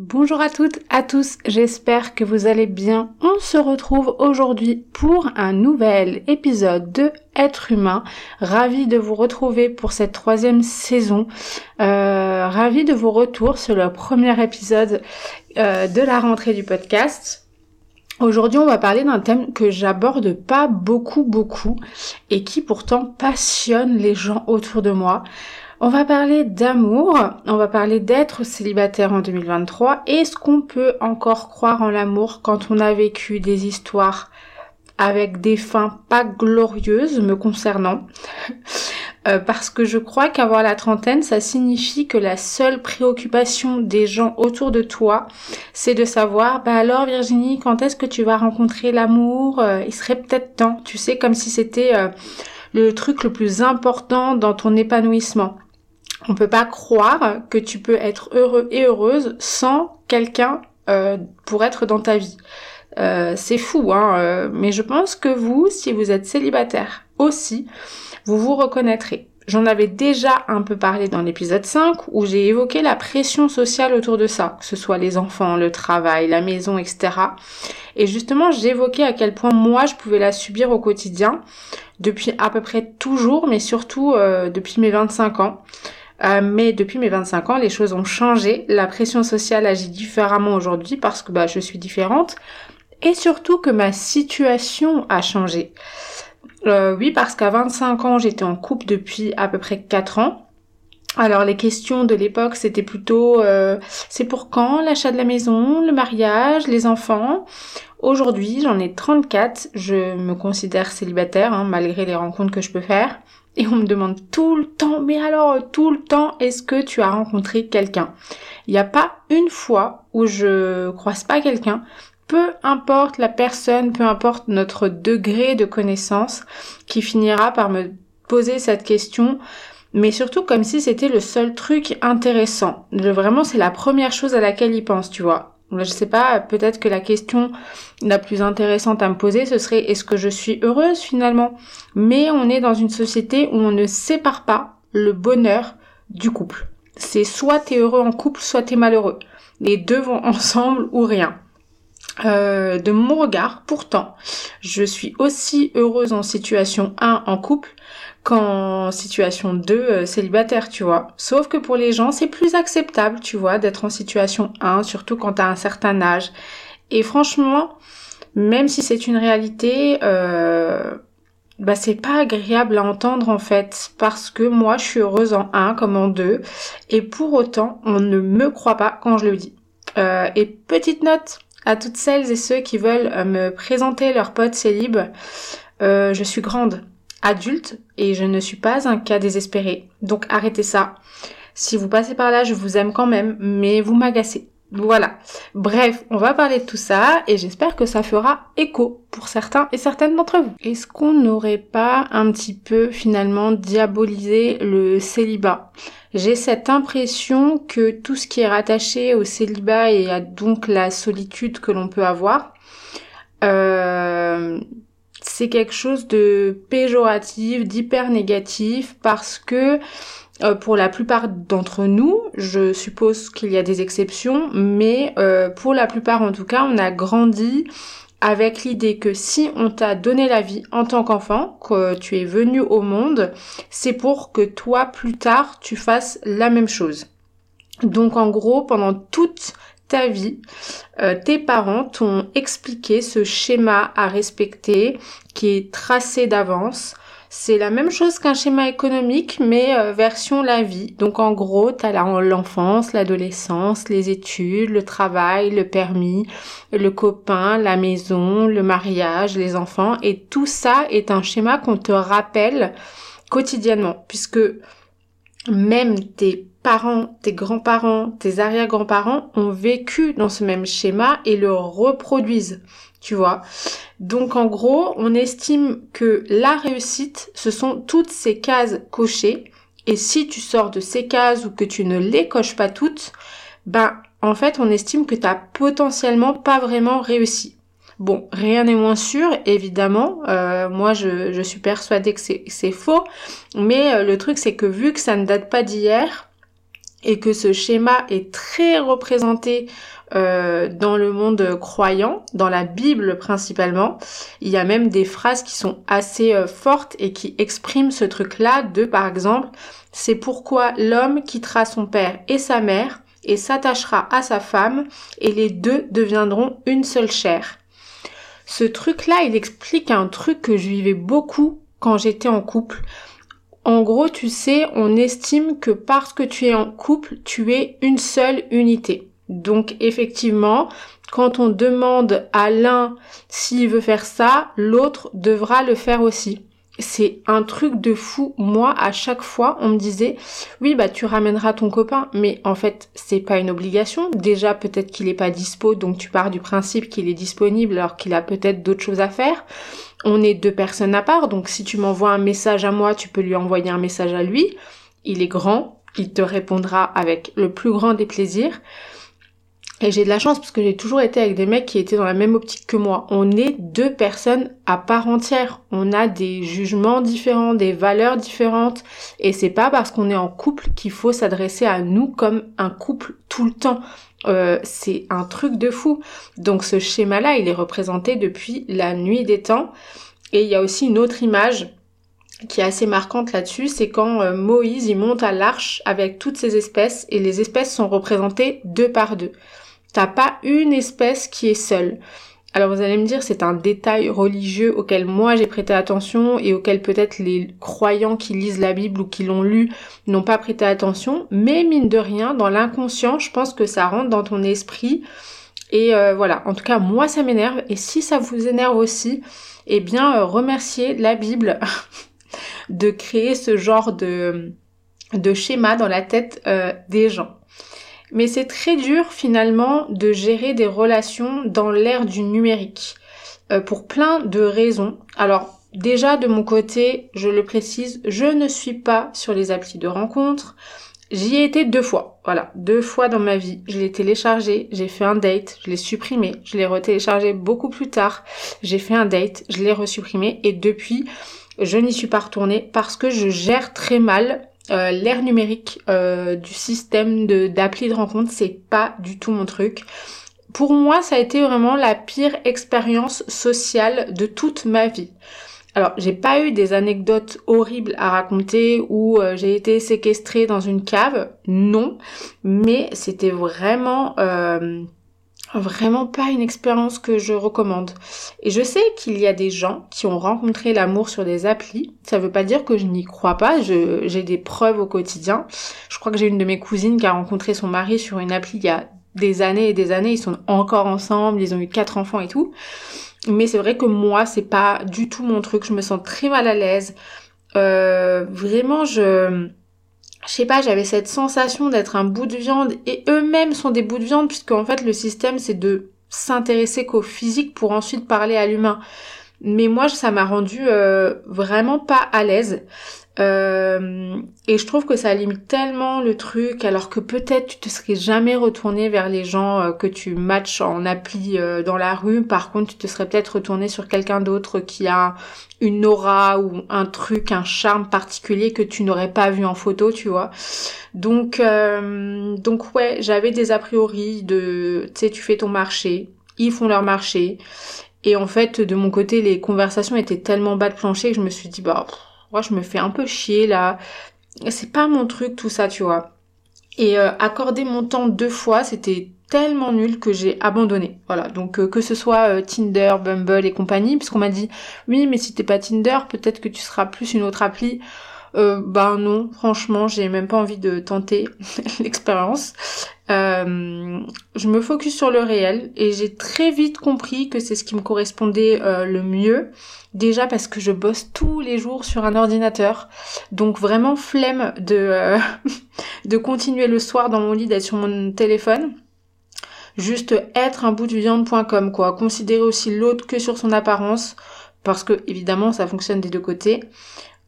Bonjour à toutes, à tous, j'espère que vous allez bien. On se retrouve aujourd'hui pour un nouvel épisode de Être humain. Ravi de vous retrouver pour cette troisième saison. Euh, ravi de vos retours sur le premier épisode euh, de la rentrée du podcast. Aujourd'hui, on va parler d'un thème que j'aborde pas beaucoup beaucoup et qui pourtant passionne les gens autour de moi. On va parler d'amour, on va parler d'être célibataire en 2023. Est-ce qu'on peut encore croire en l'amour quand on a vécu des histoires avec des fins pas glorieuses me concernant euh, parce que je crois qu'avoir la trentaine, ça signifie que la seule préoccupation des gens autour de toi, c'est de savoir, bah alors Virginie, quand est-ce que tu vas rencontrer l'amour? Euh, Il serait peut-être temps, tu sais, comme si c'était euh, le truc le plus important dans ton épanouissement. On peut pas croire que tu peux être heureux et heureuse sans quelqu'un euh, pour être dans ta vie. Euh, c'est fou, hein, euh, mais je pense que vous, si vous êtes célibataire aussi, vous vous reconnaîtrez. J'en avais déjà un peu parlé dans l'épisode 5 où j'ai évoqué la pression sociale autour de ça, que ce soit les enfants, le travail, la maison, etc. Et justement, j'évoquais à quel point moi je pouvais la subir au quotidien depuis à peu près toujours, mais surtout depuis mes 25 ans. Euh, mais depuis mes 25 ans, les choses ont changé. La pression sociale agit différemment aujourd'hui parce que bah, je suis différente. Et surtout que ma situation a changé. Euh, oui, parce qu'à 25 ans, j'étais en couple depuis à peu près 4 ans. Alors les questions de l'époque, c'était plutôt euh, c'est pour quand l'achat de la maison, le mariage, les enfants? Aujourd'hui, j'en ai 34, je me considère célibataire hein, malgré les rencontres que je peux faire. Et on me demande tout le temps, mais alors tout le temps, est-ce que tu as rencontré quelqu'un? Il n'y a pas une fois où je croise pas quelqu'un, peu importe la personne, peu importe notre degré de connaissance, qui finira par me poser cette question, mais surtout comme si c'était le seul truc intéressant. vraiment, c'est la première chose à laquelle il pense, tu vois. Je sais pas, peut-être que la question la plus intéressante à me poser, ce serait est-ce que je suis heureuse finalement? Mais on est dans une société où on ne sépare pas le bonheur du couple. C'est soit t'es heureux en couple, soit t'es malheureux. Les deux vont ensemble ou rien. Euh, de mon regard, pourtant, je suis aussi heureuse en situation 1 en couple qu'en situation 2 euh, célibataire, tu vois. Sauf que pour les gens, c'est plus acceptable, tu vois, d'être en situation 1, surtout quand t'as un certain âge. Et franchement, même si c'est une réalité, euh, bah c'est pas agréable à entendre en fait, parce que moi je suis heureuse en 1 comme en 2, et pour autant on ne me croit pas quand je le dis. Euh, et petite note à toutes celles et ceux qui veulent me présenter leur pote célib, je suis grande adulte et je ne suis pas un cas désespéré. Donc arrêtez ça. Si vous passez par là, je vous aime quand même, mais vous m'agacez. Voilà. Bref, on va parler de tout ça et j'espère que ça fera écho pour certains et certaines d'entre vous. Est-ce qu'on n'aurait pas un petit peu finalement diabolisé le célibat? J'ai cette impression que tout ce qui est rattaché au célibat et à donc la solitude que l'on peut avoir, euh, c'est quelque chose de péjoratif, d'hyper négatif parce que euh, pour la plupart d'entre nous, je suppose qu'il y a des exceptions, mais euh, pour la plupart en tout cas, on a grandi avec l'idée que si on t'a donné la vie en tant qu'enfant, que tu es venu au monde, c'est pour que toi, plus tard, tu fasses la même chose. Donc en gros, pendant toute ta vie, euh, tes parents t'ont expliqué ce schéma à respecter qui est tracé d'avance c'est la même chose qu'un schéma économique, mais euh, version la vie. Donc en gros, tu as l'enfance, l'adolescence, les études, le travail, le permis, le copain, la maison, le mariage, les enfants. Et tout ça est un schéma qu'on te rappelle quotidiennement, puisque même tes tes grands-parents, tes arrière-grands-parents ont vécu dans ce même schéma et le reproduisent tu vois. Donc en gros, on estime que la réussite, ce sont toutes ces cases cochées. Et si tu sors de ces cases ou que tu ne les coches pas toutes, ben en fait on estime que tu n'as potentiellement pas vraiment réussi. Bon, rien n'est moins sûr, évidemment. Euh, moi, je, je, suis persuadée que c'est faux. Mais euh, le truc, c'est que vu que ça ne date pas d'hier et que ce schéma est très représenté euh, dans le monde croyant, dans la Bible principalement. Il y a même des phrases qui sont assez euh, fortes et qui expriment ce truc-là de, par exemple, c'est pourquoi l'homme quittera son père et sa mère et s'attachera à sa femme et les deux deviendront une seule chair. Ce truc-là, il explique un truc que je vivais beaucoup quand j'étais en couple. En gros, tu sais, on estime que parce que tu es en couple, tu es une seule unité. Donc effectivement, quand on demande à l'un s'il veut faire ça, l'autre devra le faire aussi. C'est un truc de fou. Moi, à chaque fois, on me disait, oui, bah, tu ramèneras ton copain. Mais en fait, c'est pas une obligation. Déjà, peut-être qu'il est pas dispo, donc tu pars du principe qu'il est disponible alors qu'il a peut-être d'autres choses à faire. On est deux personnes à part, donc si tu m'envoies un message à moi, tu peux lui envoyer un message à lui. Il est grand, il te répondra avec le plus grand des plaisirs. Et j'ai de la chance parce que j'ai toujours été avec des mecs qui étaient dans la même optique que moi. On est deux personnes à part entière. On a des jugements différents, des valeurs différentes. Et c'est pas parce qu'on est en couple qu'il faut s'adresser à nous comme un couple tout le temps. Euh, c'est un truc de fou. Donc ce schéma-là, il est représenté depuis la nuit des temps. Et il y a aussi une autre image qui est assez marquante là-dessus, c'est quand euh, Moïse il monte à l'arche avec toutes ses espèces et les espèces sont représentées deux par deux. T'as pas une espèce qui est seule. Alors vous allez me dire, c'est un détail religieux auquel moi j'ai prêté attention et auquel peut-être les croyants qui lisent la Bible ou qui l'ont lu n'ont pas prêté attention, mais mine de rien, dans l'inconscient, je pense que ça rentre dans ton esprit. Et euh, voilà, en tout cas, moi ça m'énerve. Et si ça vous énerve aussi, eh bien, euh, remerciez la Bible de créer ce genre de, schéma dans la tête euh, des gens. Mais c'est très dur finalement de gérer des relations dans l'ère du numérique. Euh, pour plein de raisons. Alors déjà de mon côté, je le précise, je ne suis pas sur les applis de rencontres. J'y ai été deux fois. Voilà, deux fois dans ma vie. Je l'ai téléchargé, j'ai fait un date, je l'ai supprimé, je l'ai retéléchargé beaucoup plus tard. J'ai fait un date, je l'ai resupprimé et depuis, je n'y suis pas retournée parce que je gère très mal euh, l'ère numérique euh, du système de d'appli de rencontre, c'est pas du tout mon truc. Pour moi, ça a été vraiment la pire expérience sociale de toute ma vie. Alors, j'ai pas eu des anecdotes horribles à raconter où euh, j'ai été séquestrée dans une cave, non, mais c'était vraiment vraiment pas une expérience que je recommande. Et je sais qu'il y a des gens qui ont rencontré l'amour sur des applis. Ça veut pas dire que je n'y crois pas. j'ai des preuves au quotidien. Je crois que j'ai une de mes cousines qui a rencontré son mari sur une appli il y a des années et des années. Ils sont encore ensemble. Ils ont eu quatre enfants et tout. Mais c'est vrai que moi, c'est pas du tout mon truc. Je me sens très mal à l'aise. Euh, vraiment, je je sais pas, j'avais cette sensation d'être un bout de viande et eux-mêmes sont des bouts de viande puisque en fait le système c'est de s'intéresser qu'au physique pour ensuite parler à l'humain. Mais moi ça m'a rendu euh, vraiment pas à l'aise. Euh, et je trouve que ça limite tellement le truc, alors que peut-être tu te serais jamais retourné vers les gens euh, que tu matches en appli euh, dans la rue. Par contre, tu te serais peut-être retourné sur quelqu'un d'autre qui a une aura ou un truc, un charme particulier que tu n'aurais pas vu en photo, tu vois. Donc, donc ouais, j'avais des a priori de, tu sais, tu fais ton marché, ils font leur marché Et en fait, de mon côté, les conversations étaient tellement bas de plancher que je me suis dit, bah, moi, je me fais un peu chier là. C'est pas mon truc, tout ça, tu vois. Et euh, accorder mon temps deux fois, c'était tellement nul que j'ai abandonné. Voilà, donc euh, que ce soit euh, Tinder, Bumble et compagnie, puisqu'on m'a dit oui, mais si t'es pas Tinder, peut-être que tu seras plus une autre appli. Euh, ben non, franchement, j'ai même pas envie de tenter l'expérience. Euh, je me focus sur le réel et j'ai très vite compris que c'est ce qui me correspondait le mieux. Déjà parce que je bosse tous les jours sur un ordinateur, donc vraiment flemme de de continuer le soir dans mon lit d'être sur mon téléphone juste être un bout de viande.com quoi. Considérer aussi l'autre que sur son apparence parce que évidemment ça fonctionne des deux côtés.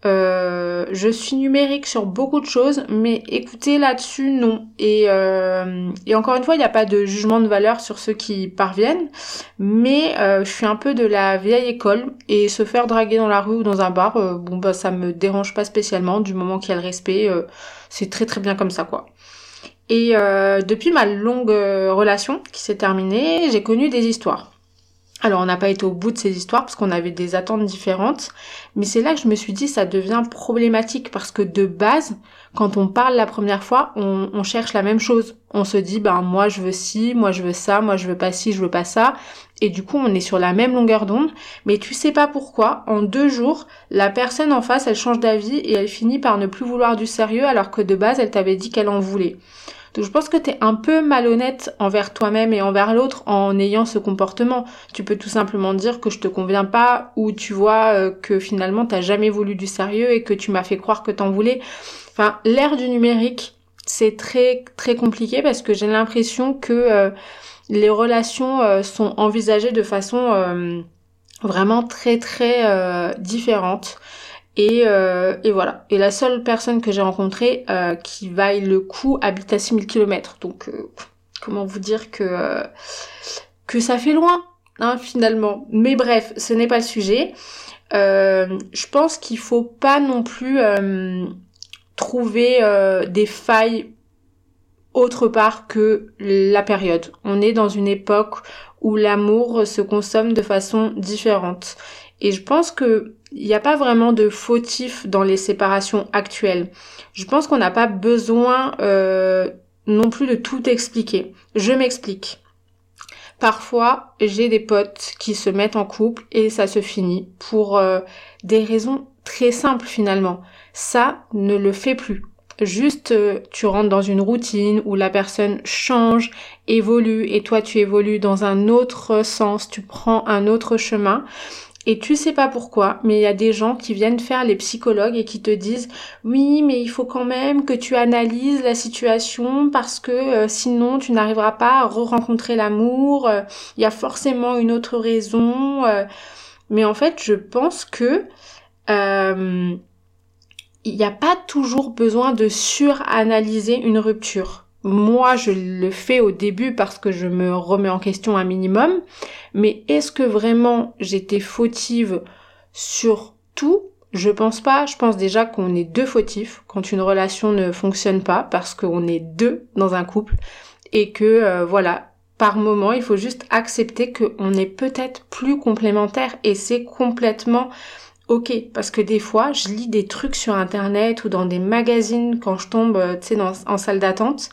Euh, je suis numérique sur beaucoup de choses, mais écoutez là-dessus, non. Et, euh, et encore une fois, il n'y a pas de jugement de valeur sur ceux qui parviennent, mais euh, je suis un peu de la vieille école et se faire draguer dans la rue ou dans un bar, bon bah ça me dérange pas spécialement du moment qu'il y a le respect, c'est très très bien comme ça quoi. Et depuis ma longue relation qui s'est terminée, j'ai connu des histoires. Alors on n'a pas été au bout de ces histoires parce qu'on avait des attentes différentes, mais c'est là que je me suis dit ça devient problématique parce que de base, quand on parle la première fois, on, on cherche la même chose. On se dit ben moi je veux ci, moi je veux ça, moi je veux pas ci, je veux pas ça, et du coup on est sur la même longueur d'onde, mais tu sais pas pourquoi, en deux jours, la personne en face elle change d'avis et elle finit par ne plus vouloir du sérieux alors que de base elle t'avait dit qu'elle en voulait. Donc je pense que tu es un peu malhonnête envers toi-même et envers l'autre en ayant ce comportement. Tu peux tout simplement dire que je te conviens pas ou tu vois euh, que finalement t'as jamais voulu du sérieux et que tu m'as fait croire que t'en voulais. Enfin, l'ère du numérique, c'est très très compliqué parce que j'ai l'impression que euh, les relations euh, sont envisagées de façon vraiment très très différente. Et, euh, et, voilà. Et la seule personne que j'ai rencontrée euh, qui vaille le coup habite à 6000 km. Donc, euh, comment vous dire que, que ça fait loin, hein, finalement. Mais bref, ce n'est pas le sujet. je pense qu'il faut pas non plus trouver des failles autre part que la période. On est dans une époque où l'amour se consomme de façon différente. Et je pense que il n'y a pas vraiment de fautif dans les séparations actuelles. Je pense qu'on n'a pas besoin euh, non plus de tout expliquer. Je m'explique. Parfois, j'ai des potes qui se mettent en couple et ça se finit pour euh, des raisons très simples finalement. Ça ne le fait plus. Juste, euh, tu rentres dans une routine où la personne change, évolue et toi tu évolues dans un autre sens, tu prends un autre chemin. Et tu sais pas pourquoi, mais il y a des gens qui viennent faire les psychologues et qui te disent oui, mais il faut quand même que tu analyses la situation parce que euh, sinon tu n'arriveras pas à re-rencontrer l'amour, euh, il y a forcément une autre raison. Euh. mais en fait, je pense que il n'y a pas toujours besoin de suranalyser une rupture. Moi, je le fais au début parce que je me remets en question un minimum. Mais est-ce que vraiment j'étais fautive sur tout? Je pense pas. Je pense déjà qu'on est deux fautifs quand une relation ne fonctionne pas parce qu'on est deux dans un couple et que euh, voilà, par moment, il faut juste accepter qu'on est peut-être plus complémentaires et c'est complètement ok parce que des fois je lis des trucs sur internet ou dans des magazines quand je tombe euh, tu sais en salle d'attente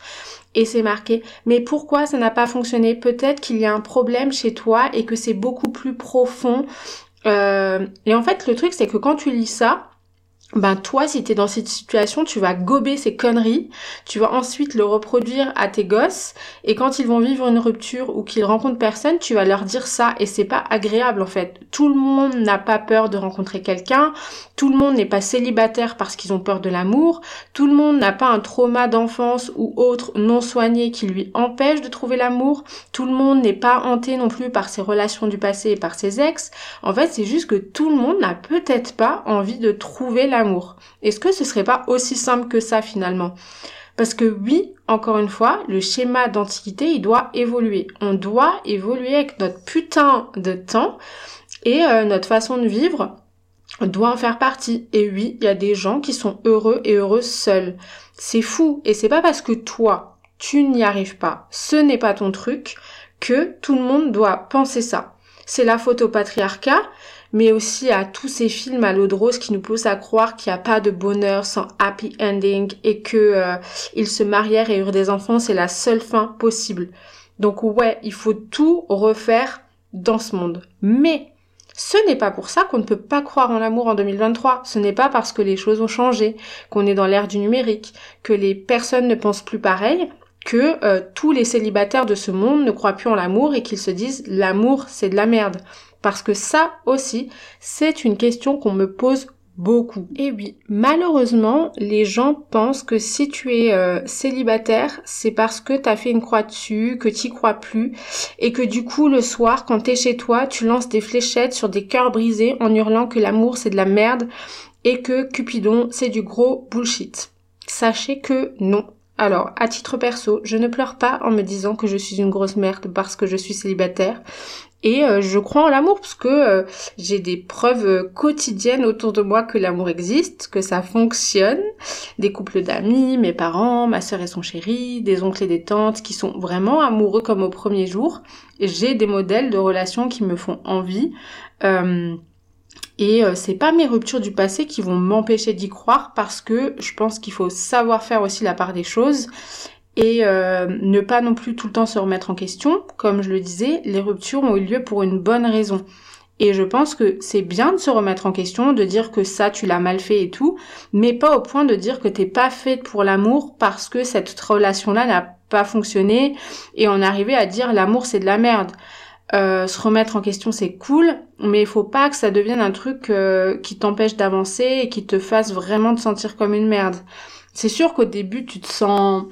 et c'est marqué. Mais pourquoi ça n'a pas fonctionné? Peut-être qu'il y a un problème chez toi et que c'est beaucoup plus profond euh, et en fait le truc c'est que quand tu lis ça ben toi si t'es dans cette situation tu vas gober ces conneries tu vas ensuite le reproduire à tes gosses et quand ils vont vivre une rupture ou qu'ils rencontrent personne tu vas leur dire ça et c'est pas agréable en fait. Tout le monde n'a pas peur de rencontrer quelqu'un tout le monde n'est pas célibataire parce qu'ils ont peur de l'amour tout le monde n'a pas un trauma d'enfance ou autre non soigné qui lui empêche de trouver l'amour tout le monde n'est pas hanté non plus par ses relations du passé et par ses ex. En fait c'est juste que tout le monde n'a peut-être pas envie de trouver l'amour est-ce que ce serait pas aussi simple que ça finalement? Parce que oui, encore une fois, le schéma d'antiquité, il doit évoluer. On doit évoluer avec notre putain de temps et euh, notre façon de vivre doit en faire partie. Et oui, il y a des gens qui sont heureux et heureux seuls. C'est fou. Et c'est pas parce que toi, tu n'y arrives pas, ce n'est pas ton truc, que tout le monde doit penser ça. c'est la faute au patriarcat, mais aussi à tous ces films à l'eau de rose qui nous poussent à croire qu'il n'y a pas de bonheur sans happy ending et que euh, ils se marièrent et eurent des enfants, c'est la seule fin possible. Donc ouais, il faut tout refaire dans ce monde. Mais ce n'est pas pour ça qu'on ne peut pas croire en l'amour en 2023. Ce n'est pas parce que les choses ont changé, qu'on est dans l'ère du numérique, que les personnes ne pensent plus pareil, que euh, tous les célibataires de ce monde ne croient plus en l'amour et qu'ils se disent l'amour c'est de la merde. Parce que ça aussi, c'est une question qu'on me pose beaucoup. Et oui, malheureusement, les gens pensent que si tu es euh, célibataire, c'est parce que t'as fait une croix dessus, que t'y crois plus, et que du coup, le soir, quand t'es chez toi, tu lances des fléchettes sur des cœurs brisés en hurlant que l'amour c'est de la merde et que Cupidon c'est du gros bullshit. Sachez que non. Alors, à titre perso, je ne pleure pas en me disant que je suis une grosse merde parce que je suis célibataire. Et euh, je crois en l'amour parce que euh, j'ai des preuves euh, quotidiennes autour de moi que l'amour existe, que ça fonctionne. Des couples d'amis, mes parents, ma sœur et son chéri, des oncles et des tantes qui sont vraiment amoureux comme au premier jour. J'ai des modèles de relations qui me font envie. et c'est pas mes ruptures du passé qui vont m'empêcher d'y croire parce que je pense qu'il faut savoir faire aussi la part des choses et euh, ne pas non plus tout le temps se remettre en question. Comme je le disais, les ruptures ont eu lieu pour une bonne raison. Et je pense que c'est bien de se remettre en question, de dire que ça tu l'as mal fait et tout, mais pas au point de dire que t'es pas faite pour l'amour parce que cette relation-là n'a pas fonctionné et en arriver à dire l'amour c'est de la merde. Euh, se remettre en question c'est cool, mais il faut pas que ça devienne un truc euh, qui t'empêche d'avancer et qui te fasse vraiment te sentir comme une merde. C'est sûr qu'au début tu te sens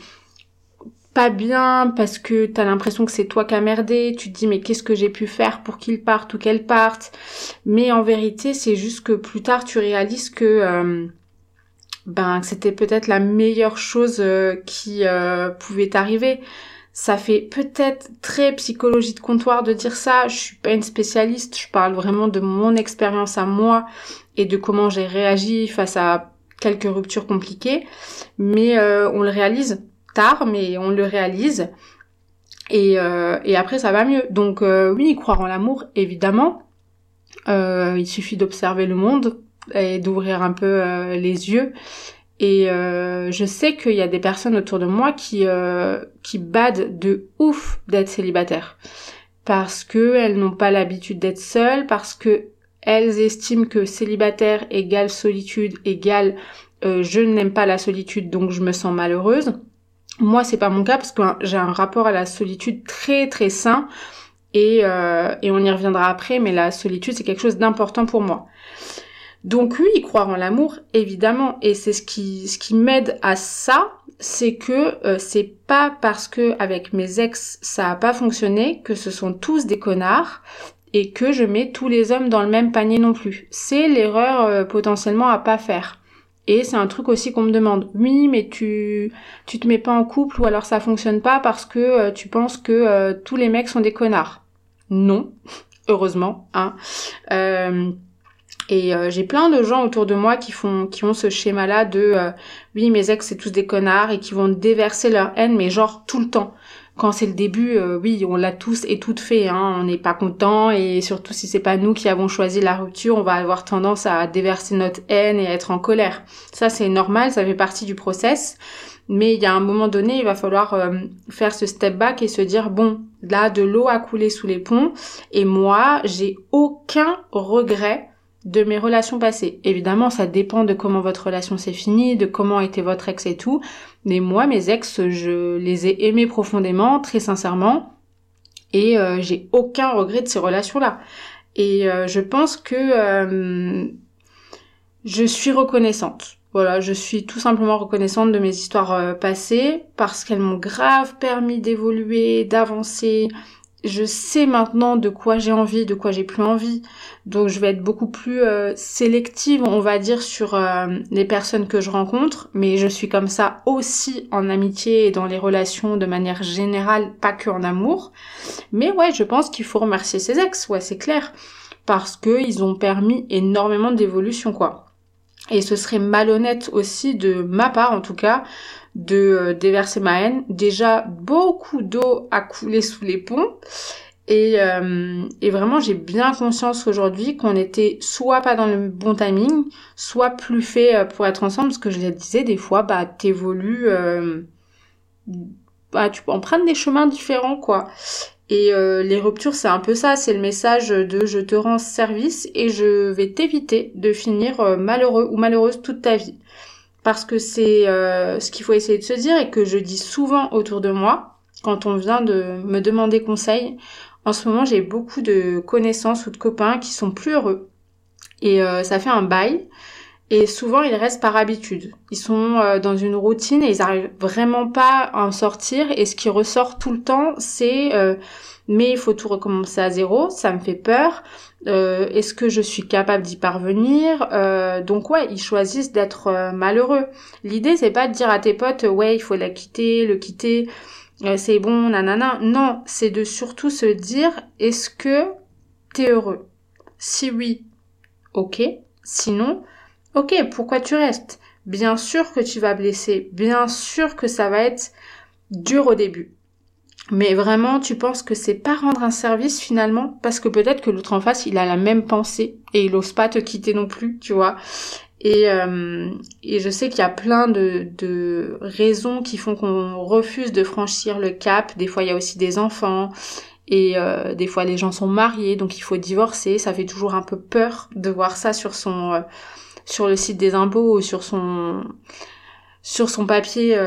pas bien parce que t'as l'impression que c'est toi qui as merdé, tu te dis mais qu'est-ce que j'ai pu faire pour qu'il parte ou qu'elle parte? Mais en vérité, c'est juste que plus tard tu réalises que euh, ben c'était peut-être la meilleure chose euh, qui euh, pouvait t'arriver. Ça fait peut-être très psychologie de comptoir de dire ça, je suis pas une spécialiste, je parle vraiment de mon expérience à moi et de comment j'ai réagi face à quelques ruptures compliquées, mais on le réalise tard, mais on le réalise. Et, euh, et après, ça va mieux. Donc euh, oui, croire en l'amour, évidemment. Euh, il suffit d'observer le monde et d'ouvrir un peu les yeux. Et je sais qu'il y a des personnes autour de moi qui qui badent de ouf d'être célibataires parce que elles n'ont pas l'habitude d'être seules, parce que elles estiment que célibataire égale solitude égale je n'aime pas la solitude donc je me sens malheureuse. Moi, c'est pas mon cas parce que j'ai un rapport à la solitude très très sain et, euh, et on y reviendra après, mais la solitude c'est quelque chose d'important pour moi. Donc oui, croire en l'amour, évidemment, et c'est ce qui ce qui m'aide à ça, c'est que euh, c'est pas parce que avec mes ex ça a pas fonctionné que ce sont tous des connards et que je mets tous les hommes dans le même panier non plus. C'est l'erreur euh, potentiellement à pas faire. Et c'est un truc aussi qu'on me demande. Oui, mais tu tu te mets pas en couple ou alors ça fonctionne pas parce que euh, tu penses que euh, tous les mecs sont des connards. Non, heureusement, hein. Euh, et j'ai plein de gens autour de moi qui font qui ont ce schéma-là de oui, mes ex c'est tous des connards et qui vont déverser leur haine mais genre tout le temps quand c'est le début, euh, oui, on l'a tous et toutes fait. Hein, on n'est pas content et surtout si c'est pas nous qui avons choisi la rupture, on va avoir tendance à déverser notre haine et être en colère. Ça c'est normal, ça fait partie du process. Mais il y a un moment donné, il va falloir euh, faire ce step back et se dire bon, là de l'eau a coulé sous les ponts et moi j'ai aucun regret de mes relations passées. Évidemment, ça dépend de comment votre relation s'est finie, de comment était votre ex et tout. Mais moi, mes ex, je les ai aimés profondément, très sincèrement. Et euh, j'ai aucun regret de ces relations-là. Et euh, je pense que euh, je suis reconnaissante. Voilà, je suis tout simplement reconnaissante de mes histoires passées parce qu'elles m'ont grave permis d'évoluer, d'avancer, je sais maintenant de quoi j'ai envie, de quoi j'ai plus envie. Donc je vais être beaucoup plus euh, sélective, on va dire, sur euh, les personnes que je rencontre. Mais je suis comme ça aussi en amitié et dans les relations de manière générale, pas que en amour. Mais ouais, je pense qu'il faut remercier ses ex, ouais, c'est clair. Parce qu'ils ont permis énormément d'évolution, quoi. Et ce serait malhonnête aussi de ma part, en tout cas, de euh, déverser ma haine. Déjà, beaucoup d'eau a coulé sous les ponts. Et, euh, et vraiment, j'ai bien conscience aujourd'hui qu'on était soit pas dans le bon timing, soit plus fait euh, pour être ensemble, parce que je le disais, des fois, bah, t'évolues, euh, bah, tu peux des chemins différents, quoi. Et euh, les ruptures, c'est un peu ça, c'est le message de je te rends service et je vais t'éviter de finir malheureux ou malheureuse toute ta vie. Parce que c'est ce qu'il faut essayer de se dire et que je dis souvent autour de moi, quand on vient de me demander conseil, en ce moment, j'ai beaucoup de connaissances ou de copains qui sont plus heureux. Et euh, ça fait un bail. Et souvent, ils restent par habitude. Ils sont euh, dans une routine et ils arrivent vraiment pas à en sortir. Et ce qui ressort tout le temps, c'est euh, mais il faut tout recommencer à zéro. Ça me fait peur. Est-ce que je suis capable d'y parvenir? Donc ouais, ils choisissent d'être malheureux. L'idée, c'est pas de dire à tes potes ouais, il faut la quitter, le quitter. Euh, c'est bon, nanana. Non, c'est de surtout se dire, est-ce que t'es heureux? Si oui, ok. Sinon, ok, pourquoi tu restes? Bien sûr que tu vas blesser, bien sûr que ça va être dur au début. Mais vraiment, tu penses que c'est pas rendre un service finalement? Parce que peut-être que l'autre en face, il a la même pensée et il ose pas te quitter non plus, tu vois. Et, euh, et je sais qu'il y a plein de, de raisons qui font qu'on refuse de franchir le cap. Des fois, il y a aussi des enfants. Et euh, des fois, les gens sont mariés, donc il faut divorcer. Ça fait toujours un peu peur de voir ça sur son euh, sur le site des impôts ou sur son sur son papier.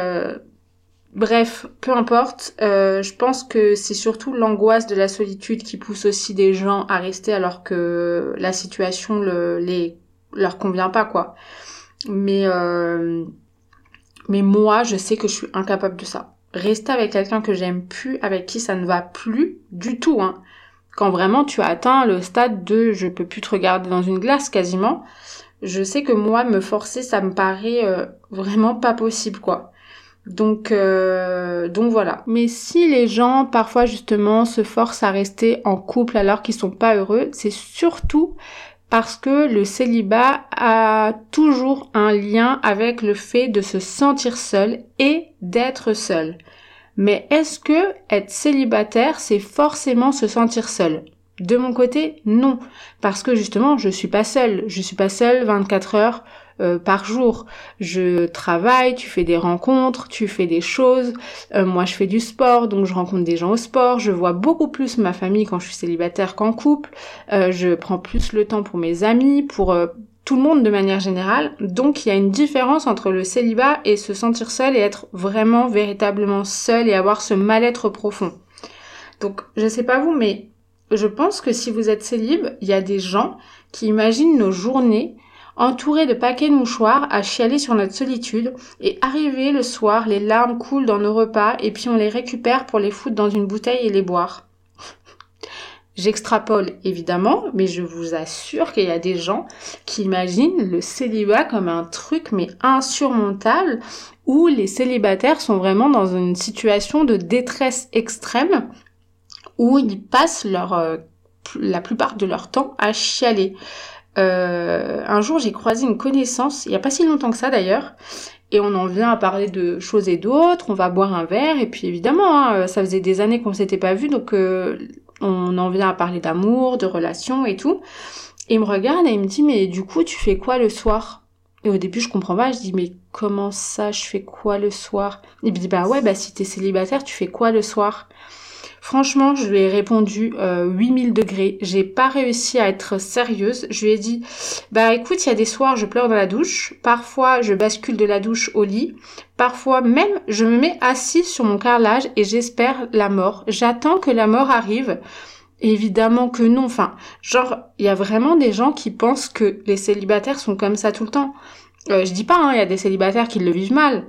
Bref, peu importe. je pense que c'est surtout l'angoisse de la solitude qui pousse aussi des gens à rester alors que la situation le, les leur convient pas quoi. Mais euh, mais moi, je sais que je suis incapable de ça. Rester avec quelqu'un que j'aime plus, avec qui ça ne va plus du tout hein. Quand vraiment tu as atteint le stade de je peux plus te regarder dans une glace quasiment, je sais que moi me forcer ça me paraît euh, vraiment pas possible quoi. Donc, euh, donc voilà. Mais si les gens parfois justement se forcent à rester en couple alors qu'ils sont pas heureux, c'est surtout parce que le célibat a toujours un lien avec le fait de se sentir seul et d'être seul. Mais est-ce que être célibataire, c'est forcément se sentir seul? De mon côté, non. Parce que justement, je suis pas seule. Je suis pas seule 24 heures euh, par jour. Je travaille, tu fais des rencontres, tu fais des choses. Euh, moi, je fais du sport, donc je rencontre des gens au sport. Je vois beaucoup plus ma famille quand je suis célibataire qu'en couple. Euh, je prends plus le temps pour mes amis, pour tout le monde de manière générale. Donc il y a une différence entre le célibat et se sentir seul et être vraiment véritablement seul et avoir ce mal-être profond. Donc je sais pas vous, mais je pense que si vous êtes célib, il y a des gens qui imaginent nos journées entouré de paquets de mouchoirs, à chialer sur notre solitude, et arrivé le soir, les larmes coulent dans nos repas, et puis on les récupère pour les foutre dans une bouteille et les boire. J'extrapole évidemment, mais je vous assure qu'il y a des gens qui imaginent le célibat comme un truc mais insurmontable où les célibataires sont vraiment dans une situation de détresse extrême où ils passent leur euh, la plupart de leur temps à chialer. Euh, un jour, j'ai croisé une connaissance, il n'y a pas si longtemps que ça d'ailleurs, et on en vient à parler de choses et d'autres, on va boire un verre, et puis évidemment, hein, ça faisait des années qu'on s'était pas vu, donc euh, on en vient à parler d'amour, de relations et tout. Et il me regarde et il me dit, mais du coup, tu fais quoi le soir? Et au début, je comprends pas, je dis, mais comment ça, je fais quoi le soir? Il me dit, bah ouais, bah si t'es célibataire, tu fais quoi le soir? Franchement, je lui ai répondu euh, 8000 degrés. J'ai pas réussi à être sérieuse. Je lui ai dit, bah écoute, il y a des soirs, je pleure dans la douche. Parfois, je bascule de la douche au lit. Parfois même, je me mets assise sur mon carrelage et j'espère la mort. J'attends que la mort arrive. Évidemment que non. Enfin, genre, il y a vraiment des gens qui pensent que les célibataires sont comme ça tout le temps. Euh, je dis pas, hein, il y a des célibataires qui le vivent mal.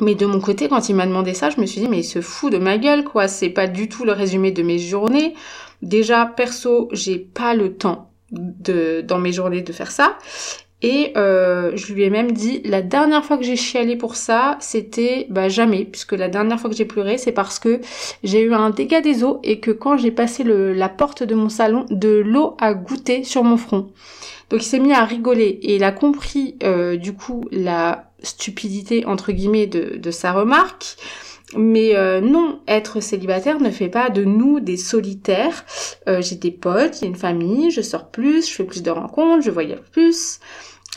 Mais de mon côté, quand il m'a demandé ça, je me suis dit, mais il se fout de ma gueule, quoi. C'est pas du tout le résumé de mes journées. Déjà, perso, j'ai pas le temps de, dans mes journées de faire ça. Et euh, je lui ai même dit, la dernière fois que j'ai chialé pour ça, c'était bah jamais, puisque la dernière fois que j'ai pleuré, c'est parce que j'ai eu un dégât des eaux et que quand j'ai passé le, la porte de mon salon, de l'eau a goûté sur mon front. Donc il s'est mis à rigoler et il a compris euh, du coup la stupidité entre guillemets de, de sa remarque. Mais euh, non, être célibataire ne fait pas de nous des solitaires. Euh, j'ai des potes, j'ai une famille, je sors plus, je fais plus de rencontres, je voyage plus.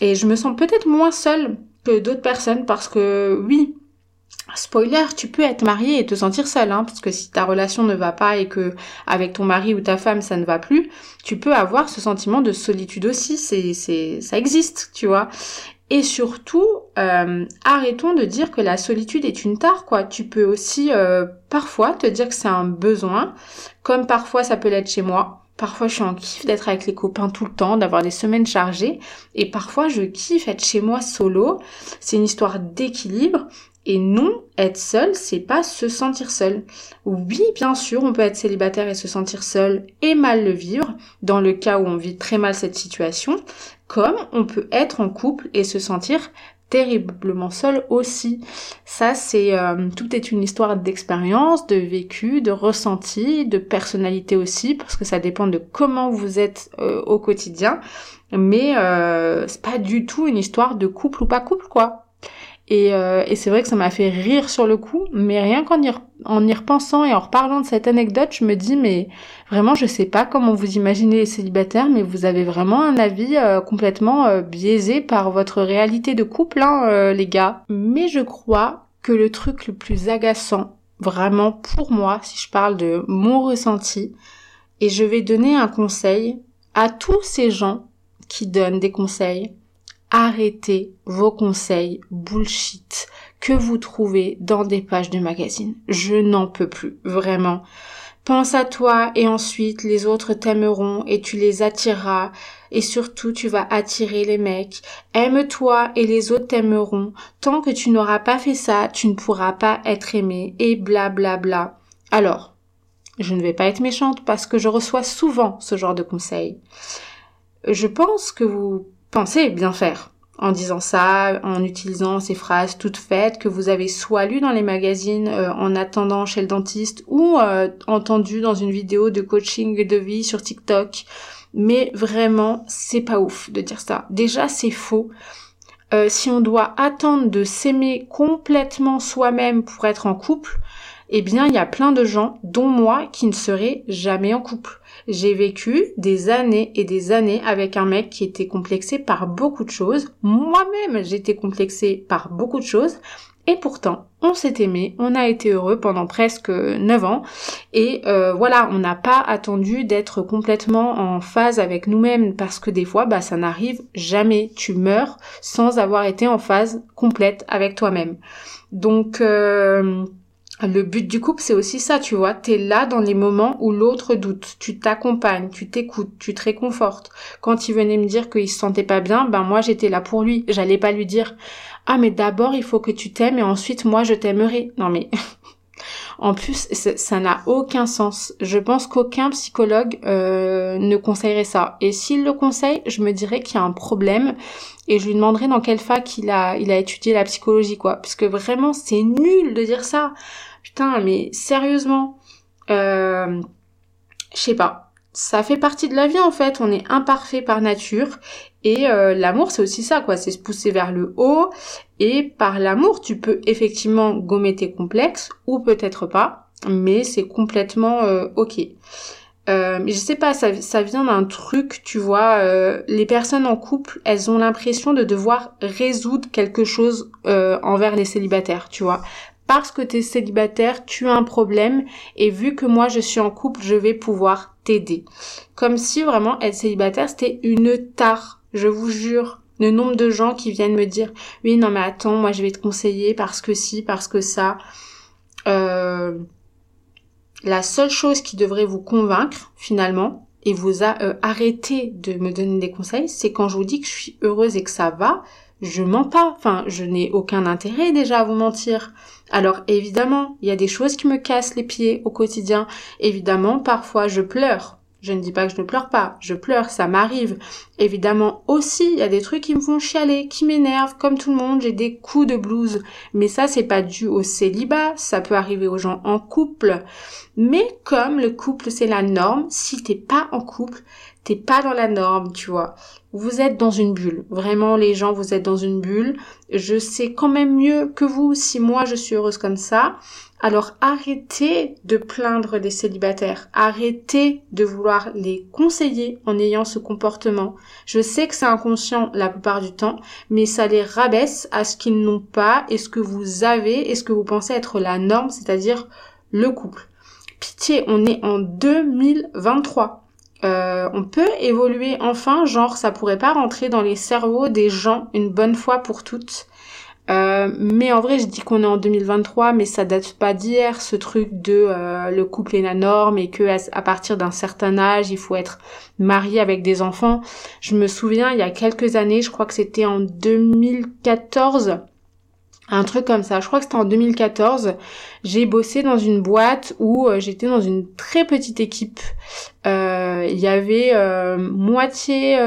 Et je me sens peut-être moins seule que d'autres personnes parce que oui, Spoiler, tu peux être marié et te sentir seule, hein, parce que si ta relation ne va pas et que avec ton mari ou ta femme ça ne va plus, tu peux avoir ce sentiment de solitude aussi. C'est, c'est, ça existe, tu vois. Et surtout, euh, arrêtons de dire que la solitude est une tare, quoi. Tu peux aussi euh, parfois te dire que c'est un besoin, comme parfois ça peut l'être chez moi. Parfois je suis en kiff d'être avec les copains tout le temps, d'avoir des semaines chargées, et parfois je kiffe être chez moi solo. C'est une histoire d'équilibre. Et non, être seul, c'est pas se sentir seul. Oui, bien sûr, on peut être célibataire et se sentir seul et mal le vivre, dans le cas où on vit très mal cette situation, comme on peut être en couple et se sentir terriblement seul aussi. Ça, c'est euh, tout est une histoire d'expérience, de vécu, de ressenti, de personnalité aussi, parce que ça dépend de comment vous êtes euh, au quotidien. Mais euh, c'est pas du tout une histoire de couple ou pas couple, quoi. Euh, et, c'est vrai que ça m'a fait rire sur le coup, mais rien qu'en y, en y repensant et en reparlant de cette anecdote, je me dis, mais vraiment, je sais pas comment vous imaginez les célibataires, mais vous avez vraiment un avis euh, complètement euh, biaisé par votre réalité de couple, hein, les gars. Mais je crois que le truc le plus agaçant, vraiment pour moi, si je parle de mon ressenti, et je vais donner un conseil à tous ces gens qui donnent des conseils, arrêtez vos conseils bullshit que vous trouvez dans des pages de magazines. Je n'en peux plus, vraiment. Pense à toi et ensuite les autres t'aimeront et tu les attireras et surtout tu vas attirer les mecs. Aime-toi et les autres t'aimeront. Tant que tu n'auras pas fait ça, tu ne pourras pas être aimé et bla bla bla. Alors, je ne vais pas être méchante parce que je reçois souvent ce genre de conseils. Je pense que vous pensez bien faire en disant ça, en utilisant ces phrases toutes faites que vous avez soit lues dans les magazines euh, en attendant chez le dentiste ou euh, entendu dans une vidéo de coaching de vie sur TikTok. Mais vraiment, c'est pas ouf de dire ça. Déjà, c'est faux. Euh, si on doit attendre de s'aimer complètement soi-même pour être en couple, eh bien, il y a plein de gens, dont moi, qui ne seraient jamais en couple. J'ai vécu des années et des années avec un mec qui était complexé par beaucoup de choses. Moi-même, j'étais complexée par beaucoup de choses. Et pourtant, on s'est aimé, on a été heureux pendant presque 9 ans. Et euh, voilà, on n'a pas attendu d'être complètement en phase avec nous-mêmes parce que des fois, bah, ça n'arrive jamais. Tu meurs sans avoir été en phase complète avec toi-même. Donc, euh, le but du couple, c'est aussi ça, tu vois. T'es là dans les moments où l'autre doute. Tu t'accompagnes, tu t'écoutes, tu te réconfortes. Quand il venait me dire qu'il se sentait pas bien, ben moi j'étais là pour lui. J'allais pas lui dire ah mais d'abord il faut que tu t'aimes et ensuite moi je t'aimerai. Non mais en plus ça n'a aucun sens. Je pense qu'aucun psychologue euh, ne conseillerait ça. Et s'il le conseille, je me dirais qu'il y a un problème et je lui demanderai dans quelle fac il a il a étudié la psychologie quoi. Parce que vraiment c'est nul de dire ça. Putain, mais sérieusement, euh, je sais pas. Ça fait partie de la vie en fait, on est imparfait par nature. Et euh, l'amour c'est aussi ça quoi, c'est se pousser vers le haut. Et par l'amour tu peux effectivement gommer tes complexes ou peut-être pas, mais c'est complètement euh, ok. Je sais pas, ça, vient d'un truc, tu vois, les personnes en couple, elles ont l'impression de devoir résoudre quelque chose envers les célibataires, tu vois parce que tu es célibataire, tu as un problème et vu que moi je suis en couple, je vais pouvoir t'aider. Comme si vraiment être célibataire c'était une tare, je vous jure. Le nombre de gens qui viennent me dire oui non mais attends moi je vais te conseiller parce que si parce que ça. Euh, la seule chose qui devrait vous convaincre finalement et vous euh, arrêter de me donner des conseils, c'est quand je vous dis que je suis heureuse et que ça va, je mens pas. Enfin, je n'ai aucun intérêt déjà à vous mentir. Alors évidemment, il y a des choses qui me cassent les pieds au quotidien. Évidemment, parfois je pleure. Je ne dis pas que je ne pleure pas, je pleure, ça m'arrive. Évidemment aussi, il y a des trucs qui me font chialer, qui m'énervent, comme tout le monde, j'ai des coups de blues. Mais ça, c'est pas dû au célibat, ça peut arriver aux gens en couple. Mais comme le couple, c'est la norme, si t'es pas en couple, t'es pas dans la norme, tu vois. Vous êtes dans une bulle. Vraiment, les gens, vous êtes dans une bulle. Je sais quand même mieux que vous si moi je suis heureuse comme ça. Alors arrêtez de plaindre des célibataires, arrêtez de vouloir les conseiller en ayant ce comportement. Je sais que c'est inconscient la plupart du temps, mais ça les rabaisse à ce qu'ils n'ont pas et ce que vous avez et ce que vous pensez être la norme, c'est-à-dire le couple. Pitié, on est en 2023. Euh, on peut évoluer enfin, genre ça pourrait pas rentrer dans les cerveaux des gens une bonne fois pour toutes euh, mais en vrai, je dis qu'on est en 2023, mais ça date pas d'hier, ce truc de euh, le couple est la norme et que à, partir d'un certain âge, il faut être marié avec des enfants. Je me souviens, il y a quelques années, je crois que c'était en 2014, un truc comme ça. Je crois que c'était en 2014. J'ai bossé dans une boîte où euh, j'étais dans une très petite équipe. Il y avait moitié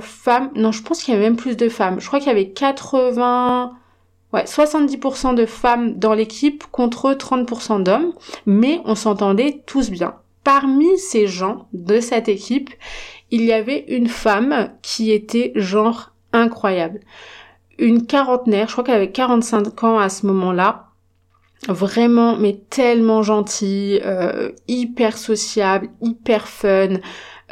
femmes. Non, je pense qu'il y avait même plus de femmes. Je crois qu'il y avait 80 Ouais, 70% de femmes dans l'équipe contre 30% d'hommes, mais on s'entendait tous bien. Parmi ces gens de cette équipe, il y avait une femme qui était genre incroyable. Une quarantenaire, je crois qu'elle avait 45 ans à ce moment-là. Vraiment, mais tellement gentille, euh, hyper sociable, hyper fun,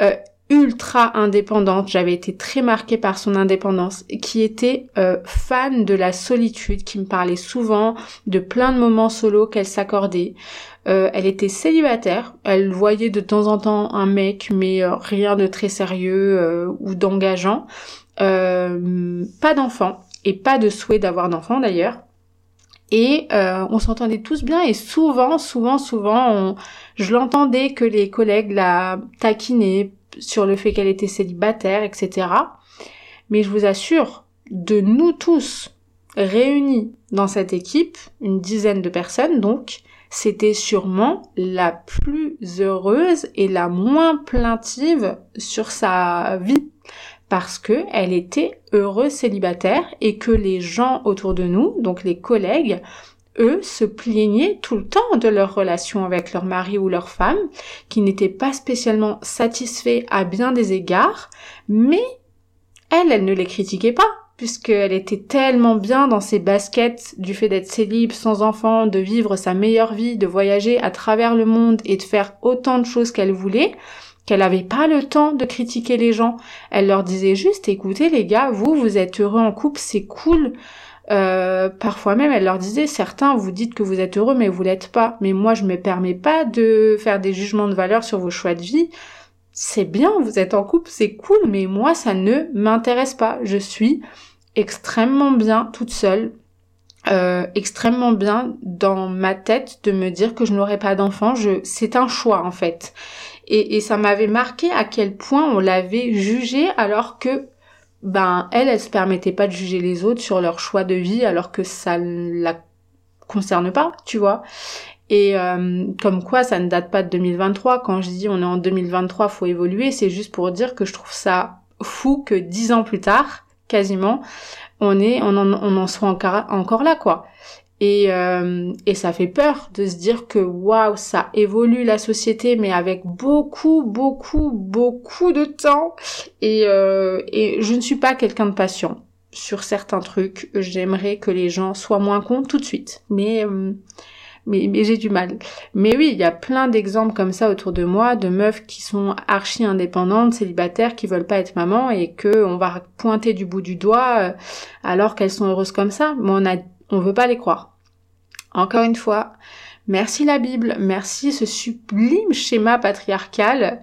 euh, ultra indépendante, j'avais été très marquée par son indépendance, qui était euh, fan de la solitude, qui me parlait souvent de plein de moments solo qu'elle s'accordait. Euh, elle était célibataire, elle voyait de temps en temps un mec, mais euh, rien de très sérieux ou d'engageant. pas d'enfant et pas de souhait d'avoir d'enfant d'ailleurs. Et on s'entendait tous bien et souvent, souvent, souvent, je l'entendais que les collègues la taquinaient sur le fait qu'elle était célibataire, etc. Mais je vous assure, de nous tous réunis dans cette équipe, une dizaine de personnes donc, c'était sûrement la plus heureuse et la moins plaintive sur sa vie parce que elle était heureuse célibataire et que les gens autour de nous, donc les collègues, eux se plaignaient tout le temps de leur relation avec leur mari ou leur femme, qui n'étaient pas spécialement satisfaits à bien des égards, mais elle, elle ne les critiquait pas, puisqu'elle était tellement bien dans ses baskets du fait d'être célib, sans enfant, de vivre sa meilleure vie, de voyager à travers le monde et de faire autant de choses qu'elle voulait, qu'elle n'avait pas le temps de critiquer les gens. Elle leur disait juste, écoutez les gars, vous, vous êtes heureux en couple, c'est cool, euh, parfois même, elle leur disait, certains, vous dites que vous êtes heureux, mais vous l'êtes pas. Mais moi, je me permets pas de faire des jugements de valeur sur vos choix de vie. C'est bien, vous êtes en couple, c'est cool, mais moi, ça ne m'intéresse pas. Je suis extrêmement bien toute seule, euh, extrêmement bien dans ma tête de me dire que je n'aurai pas d'enfant. C'est un choix en fait. Et, ça m'avait marqué à quel point on l'avait jugé alors que ben elle, elle se permettait pas de juger les autres sur leur choix de vie alors que ça la concerne pas, tu vois. Et euh, comme quoi, ça ne date pas de 2023. Quand je dis on est en 2023, faut évoluer, c'est juste pour dire que je trouve ça fou que dix ans plus tard, quasiment, on est, on en, on en soit encore, encore là, quoi. Et, euh, et ça fait peur de se dire que waouh, ça évolue la société, mais avec beaucoup, beaucoup, beaucoup de temps. Et, euh, et je ne suis pas quelqu'un de patient sur certains trucs. J'aimerais que les gens soient moins cons tout de suite. Mais euh, mais, mais j'ai du mal. Mais oui, il y a plein d'exemples comme ça autour de moi, de meufs qui sont archi indépendantes, célibataires, qui veulent pas être maman et que on va pointer du bout du doigt euh, alors qu'elles sont heureuses comme ça. Mais on a, on veut pas les croire. Encore une fois, merci la Bible, merci ce sublime schéma patriarcal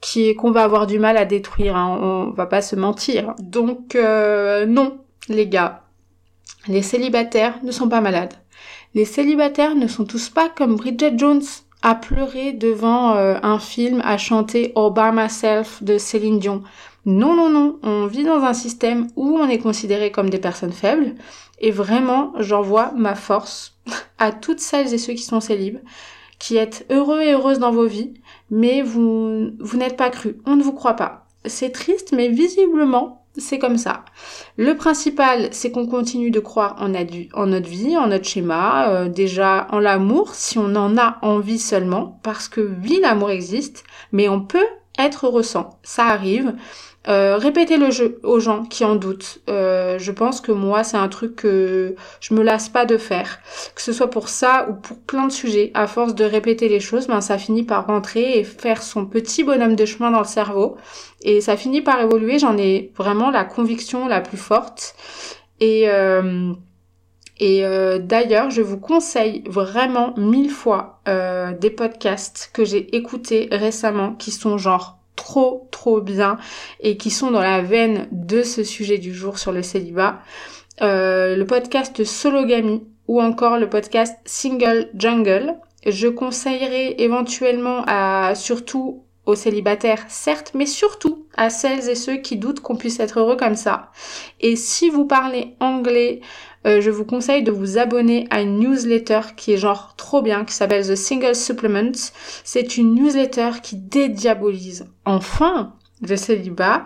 qui est qu'on va avoir du mal à détruire, hein, on va pas se mentir. Donc euh, non, les gars, les célibataires ne sont pas malades. Les célibataires ne sont tous pas comme Bridget Jones à pleurer devant euh, un film, à chanter All by Myself de Céline Dion. Non, non, non, on vit dans un système où on est considéré comme des personnes faibles, et vraiment, j'envoie ma force à toutes celles et ceux qui sont célibes, qui êtes heureux et heureuses dans vos vies, mais vous, vous n'êtes pas cru. On ne vous croit pas. C'est triste, mais visiblement, c'est comme ça. Le principal, c'est qu'on continue de croire en, en, notre vie, en notre schéma, euh, déjà en l'amour, si on en a envie seulement, parce que oui, l'amour existe, mais on peut être ressent, ça arrive. Euh, répétez le jeu aux gens qui en doutent. Euh, je pense que moi, c'est un truc que je me lasse pas de faire. Que ce soit pour ça ou pour plein de sujets. À force de répéter les choses, ben, ça finit par rentrer et faire son petit bonhomme de chemin dans le cerveau. Et ça finit par évoluer. J'en ai vraiment la conviction la plus forte. Et, euh, d'ailleurs, je vous conseille vraiment mille fois des podcasts que j'ai écoutés récemment qui sont genre trop trop bien et qui sont dans la veine de ce sujet du jour sur le célibat. Euh, le podcast Sologamy ou encore le podcast Single Jungle. Je conseillerais éventuellement à surtout aux célibataires, certes, mais surtout à celles et ceux qui doutent qu'on puisse être heureux comme ça. Et si vous parlez anglais, euh, je vous conseille de vous abonner à une newsletter qui est genre trop bien, qui s'appelle The Single Supplement. C'est une newsletter qui dédiabolise enfin le célibat.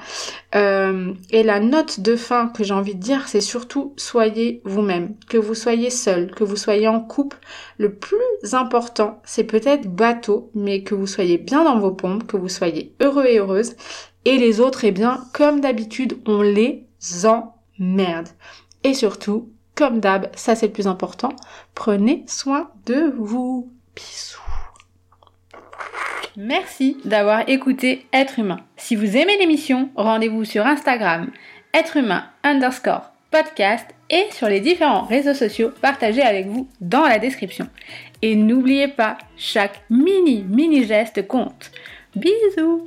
Euh, et la note de fin que j'ai envie de dire, c'est surtout soyez vous-même. Que vous soyez seul, que vous soyez en couple. Le plus important, c'est peut-être bateau, mais que vous soyez bien dans vos pompes, que vous soyez heureux et heureuse. Et les autres, eh bien, comme d'habitude, on les emmerde. Et surtout, comme d'hab, ça c'est le plus important, prenez soin de vous. Bisous. Merci d'avoir écouté Être humain. Si vous aimez l'émission, rendez-vous sur Instagram, être humain underscore podcast et sur les différents réseaux sociaux partagés avec vous dans la description. Et n'oubliez pas, chaque mini mini geste compte. Bisous